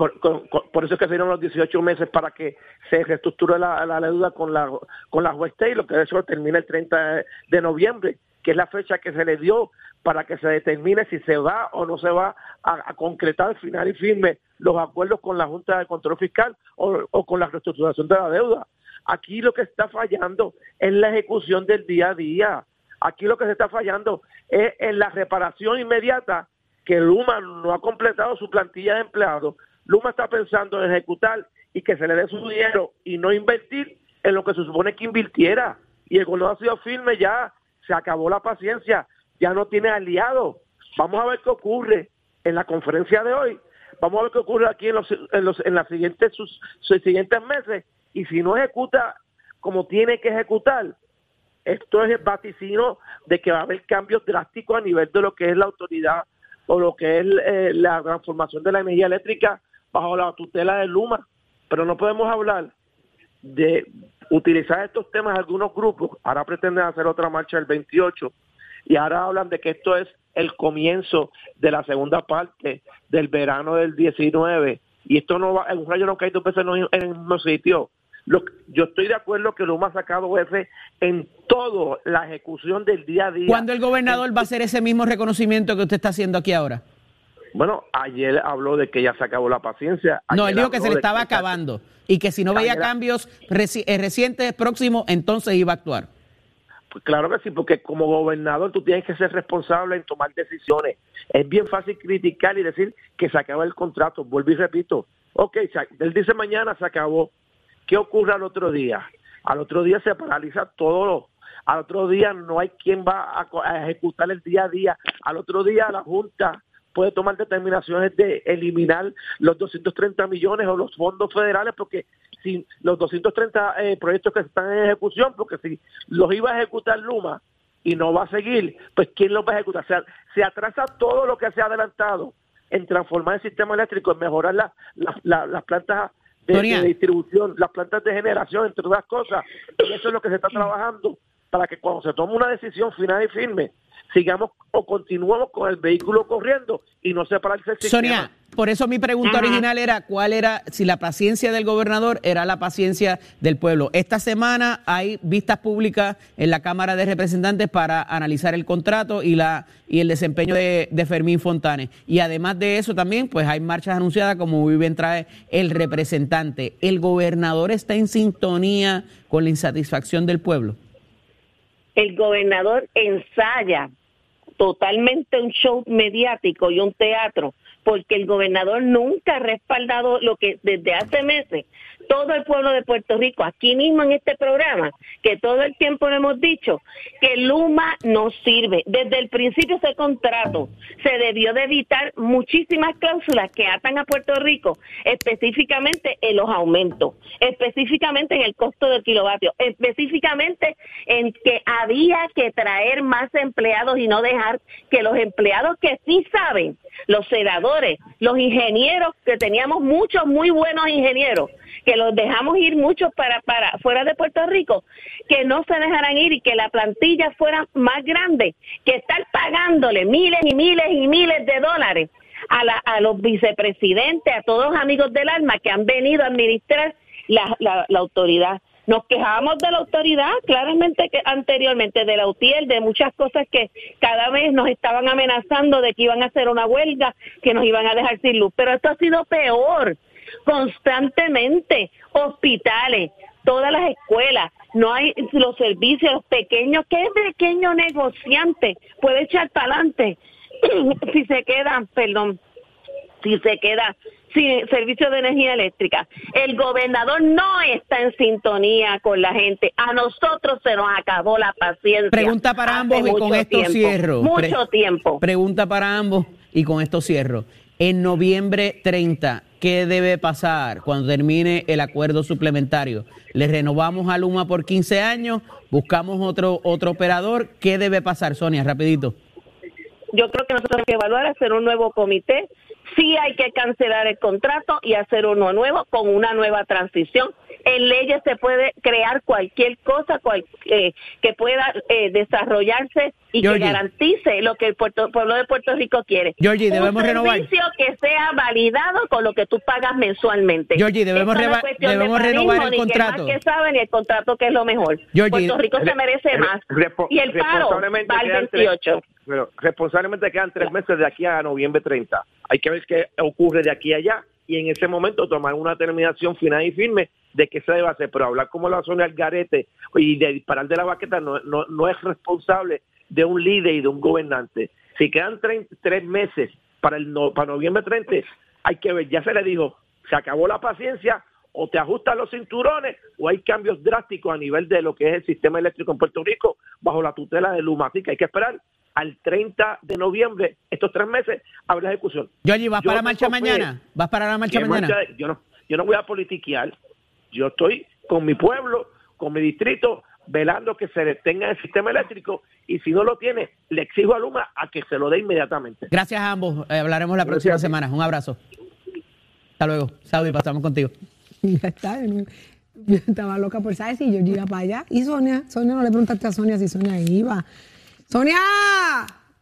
Por, eso es que se dieron los 18 meses para que se reestructure la, deuda con la con la juez lo que eso termina el 30 de noviembre, que es la fecha que se le dio para que se determine si se va o no se va a, concretar final y firme los acuerdos con la Junta de Control Fiscal o, o con la reestructuración de la deuda. Aquí lo que está fallando es la ejecución del día a día. Aquí lo que se está fallando es en la reparación inmediata que Luma no ha completado su plantilla de empleados. Luma está pensando en ejecutar y que se le dé su dinero y no invertir en lo que se supone que invirtiera. Y el gobierno ha sido firme ya, se acabó la paciencia, ya no tiene aliados. Vamos a ver qué ocurre en la conferencia de hoy. Vamos a ver qué ocurre aquí en los, en los en las siguientes sus siguientes meses y si no ejecuta como tiene que ejecutar, esto es el vaticino de que va a haber cambios drásticos a nivel de lo que es la autoridad o lo que es eh, la transformación de la energía eléctrica bajo la tutela de Luma. Pero no podemos hablar de utilizar estos temas algunos grupos, ahora pretenden hacer otra marcha el 28 y ahora hablan de que esto es el comienzo de la segunda parte del verano del 19 y esto no va, un rayo no cae dos veces en el mismo sitio yo estoy de acuerdo que Luma ha sacado F en toda la ejecución del día a día. ¿Cuándo el gobernador va a hacer ese mismo reconocimiento que usted está haciendo aquí ahora? Bueno, ayer habló de que ya se acabó la paciencia. no, él dijo que se le estaba acabando y que si no veía cambios eh, recientes, próximos, entonces iba a actuar. Pues claro que sí, porque como gobernador tú tienes que ser responsable en tomar decisiones. Es bien fácil criticar y decir que se acaba el contrato. Vuelvo y repito. Ok, él dice mañana se acabó. ¿Qué ocurre al otro día? Al otro día se paraliza todo. Al otro día no hay quien va a, ejecutar el día a día. Al otro día la Junta puede tomar determinaciones de eliminar los 230 millones o los fondos federales porque si los 230 eh, proyectos que están en ejecución, porque si los iba a ejecutar Luma y no va a seguir, pues ¿quién los va a ejecutar? O se atrasa todo lo que se ha adelantado en transformar el sistema eléctrico, en mejorar las plantas de, distribución, las plantas de generación, entre otras cosas. Y eso es lo que se está trabajando para que cuando se tome una decisión final y firme, sigamos o continuemos con el vehículo corriendo y no se paralice el sistema. Sonia, por eso mi pregunta original era cuál era, si la paciencia del gobernador era la paciencia del pueblo. Esta semana hay vistas públicas en la Cámara de Representantes para analizar el contrato y la y el desempeño de, Fermín Fontanes. Y además de eso también, pues hay marchas anunciadas, como muy bien trae el representante. ¿El gobernador está en sintonía con la insatisfacción del pueblo? El gobernador ensaya totalmente un show mediático y un teatro porque el gobernador nunca ha respaldado lo que desde hace meses todo el pueblo de Puerto Rico, aquí mismo en este programa, que todo el tiempo le hemos dicho que Luma no sirve. Desde el principio ese contrato se debió de evitar muchísimas cláusulas que atan a Puerto Rico, específicamente en los aumentos, específicamente en el costo del kilovatio, específicamente en que había que traer más empleados y no dejar que los empleados que sí saben, los senadores, los ingenieros, que teníamos muchos muy buenos ingenieros, que los dejamos ir muchos para, para fuera de Puerto Rico, que no se dejaran ir y que la plantilla fuera más grande, que estar pagándole miles y miles y miles de dólares a, la, a los vicepresidentes, a todos los amigos del alma que han venido a administrar la, la, la autoridad. Nos quejábamos de la autoridad, claramente que anteriormente, de la UTIEL, de muchas cosas que cada vez nos estaban amenazando de que iban a hacer una huelga, que nos iban a dejar sin luz. Pero esto ha sido peor constantemente, hospitales, todas las escuelas, no hay los servicios pequeños, ¿qué pequeño negociante puede echar para adelante [clears throat] si se queda, perdón, si se queda sin servicio de energía eléctrica. El gobernador no está en sintonía con la gente. A nosotros se nos acabó la paciencia. Pregunta para ambos y con esto cierro. Mucho tiempo. Pregunta para ambos y con esto cierro. En noviembre 30, ¿qué debe pasar cuando termine el acuerdo suplementario? ¿Le renovamos a Luma por 15 años? ¿Buscamos otro, otro operador? ¿Qué debe pasar, Sonia? Rapidito. Yo creo que nosotros tenemos que evaluar, hacer un nuevo comité. Sí hay que cancelar el contrato y hacer uno nuevo con una nueva transición en leyes se puede crear cualquier cosa cual, eh, que pueda eh, desarrollarse y que garantice lo que el pueblo de Puerto Rico quiere. Georgie, debemos Un servicio que sea validado con lo que tú pagas mensualmente. Georgie, debemos, debemos renovar el contrato. Ni que saben el contrato que es lo mejor. Puerto Rico se merece más. Y el paro va al 28. pero responsablemente quedan tres meses de aquí a noviembre 30. Hay que ver qué ocurre de aquí a allá y en ese momento tomar una determinación final y firme de qué se debe hacer, pero hablar como la zona garete y de disparar de la baqueta no, no, no es responsable de un líder y de un gobernante. Si quedan tres, meses para el para noviembre 30, hay que ver, ya se le dijo, se acabó la paciencia, o te ajustan los cinturones o hay cambios drásticos a nivel de lo que es el sistema eléctrico en Puerto Rico bajo la tutela de Luma. Que hay que esperar al 30 de noviembre, estos tres meses, la ejecución. Yoyi, ¿vas para la marcha mañana? ¿Vas para la marcha mañana? yo, no, yo no voy a politiquear. Yo estoy con mi pueblo, con mi distrito, velando que se detenga el sistema eléctrico y si no lo tiene, le exijo a Luma a que se lo dé inmediatamente. Gracias a ambos. Eh, hablaremos la próxima semana. Un abrazo. Hasta luego. Saudi, pasamos contigo. [laughs] Ya está. Yo estaba loca por saber si yo iba para allá. Y Sonia, Sonia no le preguntaste a Sonia si Sonia iba. Sonia,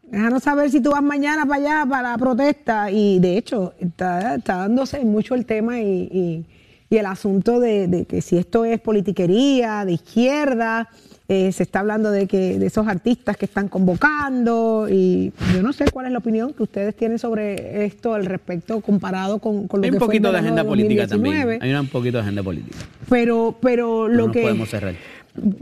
déjanos saber si tú vas mañana para allá para la protesta. Y de hecho, está, dándose mucho el tema y, el asunto de, que si esto es politiquería, de izquierda, eh, se está hablando de que de esos artistas que están convocando y yo no sé cuál es la opinión que ustedes tienen sobre esto al respecto comparado con, con lo Hay un poquito de agenda política también. Hay un poquito de agenda política. Pero, pero lo que podemos cerrar.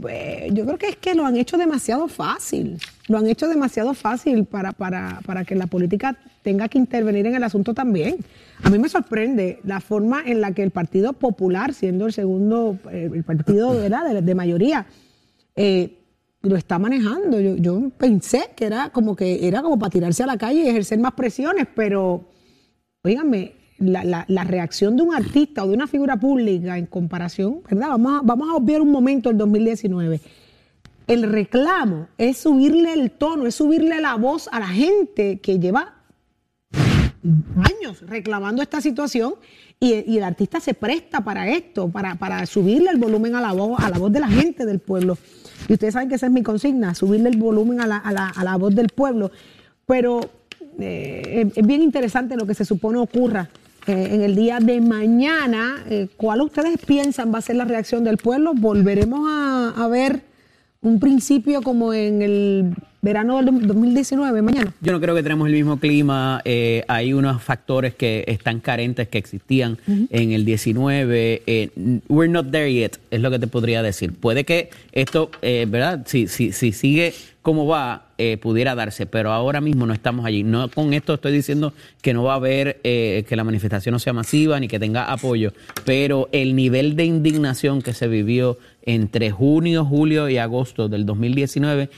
Eh, yo creo que es que lo han hecho demasiado fácil. Lo han hecho demasiado fácil para, para, para que la política tenga que intervenir en el asunto también. A mí me sorprende la forma en la que el Partido Popular, siendo el segundo, eh, el partido [clears throat] De, de mayoría, eh, lo está manejando. Yo, pensé que era como que era como para tirarse a la calle y ejercer más presiones, pero oíganme, la, la, reacción de un artista o de una figura pública en comparación, ¿verdad? Vamos a, vamos a obviar un momento el 2019. El reclamo es subirle el tono, es subirle la voz a la gente que lleva años reclamando esta situación y, el artista se presta para esto, para, para subirle el volumen a la voz, a la voz de la gente del pueblo. Y ustedes saben que esa es mi consigna, subirle el volumen a la, a la, a la voz del pueblo. Pero eh, es bien interesante lo que se supone ocurra eh, en el día de mañana. ¿Cuál ustedes piensan va a ser la reacción del pueblo? ¿Volveremos a ver un principio como en el verano del 2019, mañana? Yo no creo que tenemos el mismo clima. Eh, hay unos factores que están carentes que existían en el 19. Eh, we're not there yet, es lo que te podría decir. Puede que esto, eh, ¿verdad? Si, si, si sigue como va, pudiera darse, pero ahora mismo no estamos allí. No con esto estoy diciendo que no va a haber, que la manifestación no sea masiva ni que tenga apoyo, pero el nivel de indignación que se vivió entre junio, julio y agosto del 2019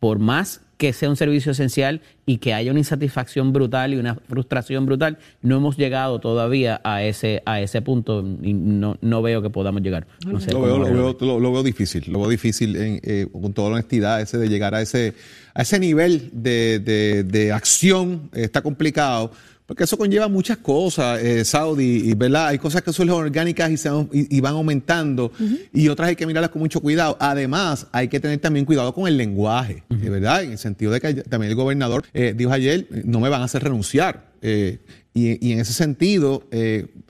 por más que sea un servicio esencial y que haya una insatisfacción brutal y una frustración brutal, no hemos llegado todavía a ese a ese punto y no, no veo que podamos llegar. lo, veo, difícil, lo veo difícil eh, con toda la honestidad, ese de llegar a ese, a ese nivel de, de, de acción está complicado. Porque eso conlleva muchas cosas, eh, Saudi, y, ¿verdad? Hay cosas que son orgánicas y, se van, y, van aumentando y otras hay que mirarlas con mucho cuidado. Además, hay que tener también cuidado con el lenguaje, ¿verdad? En el sentido de que también el gobernador eh, dijo ayer, no me van a hacer renunciar. Eh, y, en ese sentido,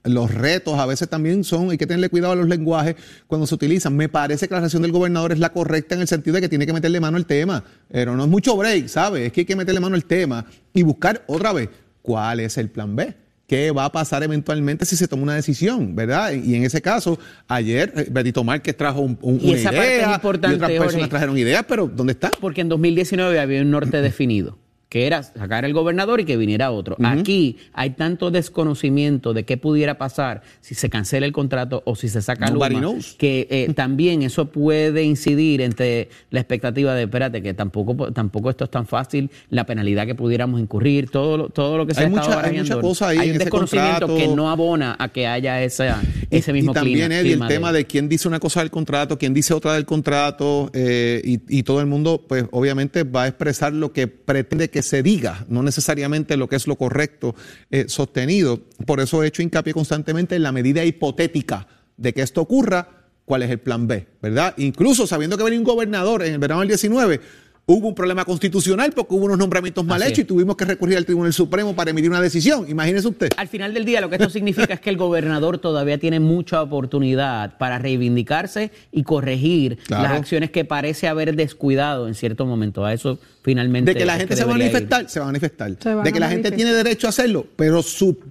los retos a veces también son, hay que tenerle cuidado a los lenguajes cuando se utilizan. Me parece que la reacción del gobernador es la correcta en el sentido de que tiene que meterle mano al tema, pero no es mucho break, ¿sabes? Es que hay que meterle mano al tema y buscar otra vez cuál es el plan B. ¿Qué va a pasar eventualmente si se toma una decisión, verdad? Y en ese caso, ayer eh, Betito Márquez trajo un, una idea, y otras personas trajeron ideas, pero ¿dónde está? Porque en 2019 había un norte [clears throat] definido que era sacar el gobernador y que viniera otro. Aquí hay tanto desconocimiento de qué pudiera pasar si se cancela el contrato o si se saca Luma, que eh, [laughs] también eso puede incidir entre la expectativa de, espérate, que tampoco, tampoco esto es tan fácil, la penalidad que pudiéramos incurrir, todo lo, todo lo que se hay ha mucha, Hay mucha cosa ahí Hay un desconocimiento que no abona a que haya ese, [laughs] ese mismo y también, Eddie, el tema de... quién dice una cosa del contrato, quién dice otra del contrato, eh, y, y todo el mundo, pues obviamente va a expresar lo que pretende que se diga, no necesariamente lo que es lo correcto eh, sostenido. Por eso he hecho hincapié constantemente en la medida hipotética de que esto ocurra, cuál es el plan B, ¿verdad? Incluso sabiendo que venía un gobernador en el verano del 19 hubo un problema constitucional porque hubo unos nombramientos mal hechos y tuvimos que recurrir al Tribunal Supremo para emitir una decisión. Imagínese usted. Al final del día, lo que esto significa es que el gobernador todavía tiene mucha oportunidad para reivindicarse y corregir las acciones que parece haber descuidado en cierto momento. A eso finalmente. De que la gente se va a manifestar, se va a manifestar. de que la gente tiene derecho a hacerlo, pero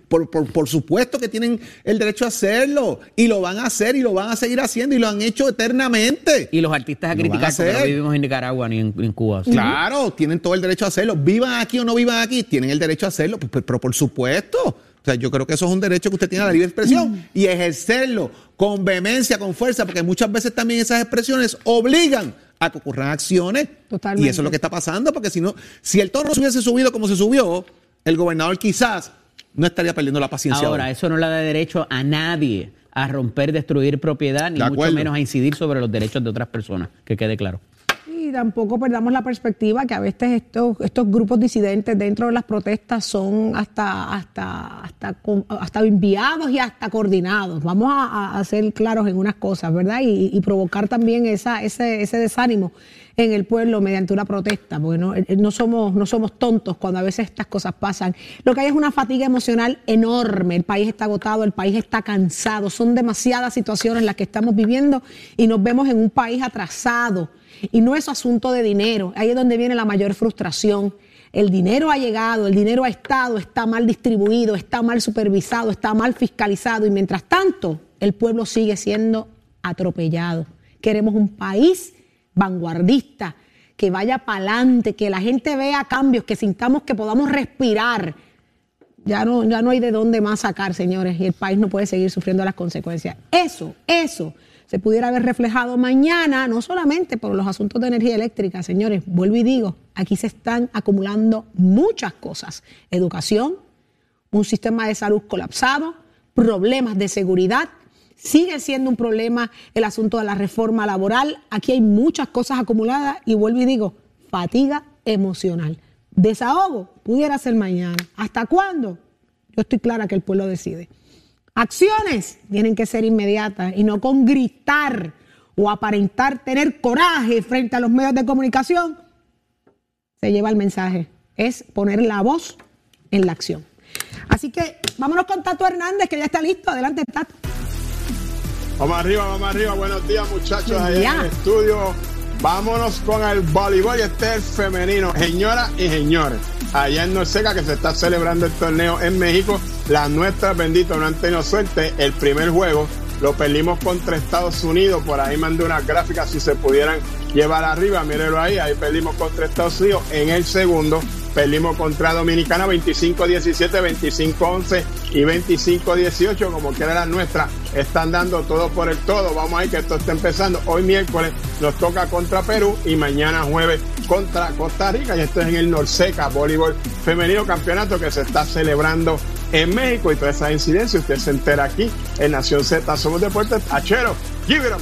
por, supuesto que tienen el derecho a hacerlo y lo van a hacer y lo van a seguir haciendo y lo han hecho eternamente. Y los artistas a criticar porque no vivimos en Nicaragua ni en, Cuba. Claro, tienen todo el derecho a hacerlo. Vivan aquí o no vivan aquí, tienen el derecho a hacerlo, pues, pues, pero por supuesto. O sea, yo creo que eso es un derecho que usted tiene a la libre expresión y ejercerlo con vehemencia, con fuerza, porque muchas veces también esas expresiones obligan a que ocurran acciones. Totalmente. Y eso es lo que está pasando, porque si no, si el tono se hubiese subido como se subió, el gobernador quizás no estaría perdiendo la paciencia. Ahora, eso no le da derecho a nadie a romper, destruir propiedad, ni mucho menos a incidir sobre los derechos de otras personas, que quede claro y tampoco perdamos la perspectiva que a veces estos, estos grupos disidentes dentro de las protestas son hasta, hasta, hasta, hasta enviados y hasta coordinados. Vamos a, ser claros en unas cosas, ¿verdad? Y, provocar también esa, ese, ese desánimo en el pueblo mediante una protesta, porque no, eh, no, somos, no somos tontos cuando a veces estas cosas pasan. Lo que hay es una fatiga emocional enorme, el país está agotado, el país está cansado, son demasiadas situaciones las que estamos viviendo y nos vemos en un país atrasado y no es asunto de dinero, ahí es donde viene la mayor frustración. El dinero ha llegado, el dinero ha estado, está mal distribuido, está mal supervisado, está mal fiscalizado y mientras tanto el pueblo sigue siendo atropellado. Queremos un país vanguardista, que vaya para adelante, que la gente vea cambios, que sintamos que podamos respirar. Ya no, ya no hay de dónde más sacar, señores, y el país no puede seguir sufriendo las consecuencias. Eso, eso se pudiera haber reflejado mañana, no solamente por los asuntos de energía eléctrica, señores, vuelvo y digo, aquí se están acumulando muchas cosas. Educación, un sistema de salud colapsado, problemas de seguridad, sigue siendo un problema el asunto de la reforma laboral, aquí hay muchas cosas acumuladas y vuelvo y digo, fatiga emocional. Desahogo pudiera ser mañana. ¿Hasta cuándo? Yo estoy clara que el pueblo decide. Acciones tienen que ser inmediatas y no con gritar o aparentar tener coraje frente a los medios de comunicación. Se lleva el mensaje. Es poner la voz en la acción. Así que vámonos con Tato Hernández, que ya está listo. Adelante, Tato. Vamos arriba, vamos arriba. Buenos días, muchachos, allá en el estudio. Vámonos con el voleibol y este es femenino. Señoras y señores, allá en Norseca que se está celebrando el torneo en México, las nuestras, bendito, no han tenido suerte. El primer juego lo perdimos contra Estados Unidos. Por ahí mandé unas gráficas si se pudieran llevar arriba. Mírenlo ahí, ahí perdimos contra Estados Unidos. En el segundo Perdimos contra Dominicana 25-17, 25-11 y 25-18, como quiera la nuestra. Están dando todo por el todo. Vamos a ir que esto está empezando. Hoy miércoles nos toca contra Perú y mañana jueves contra Costa Rica. Y esto es en el Norseca Voleibol Femenino Campeonato que se está celebrando en México. Y toda esa incidencia usted se entera aquí en Nación Z. Somos Deportes Achero. Give it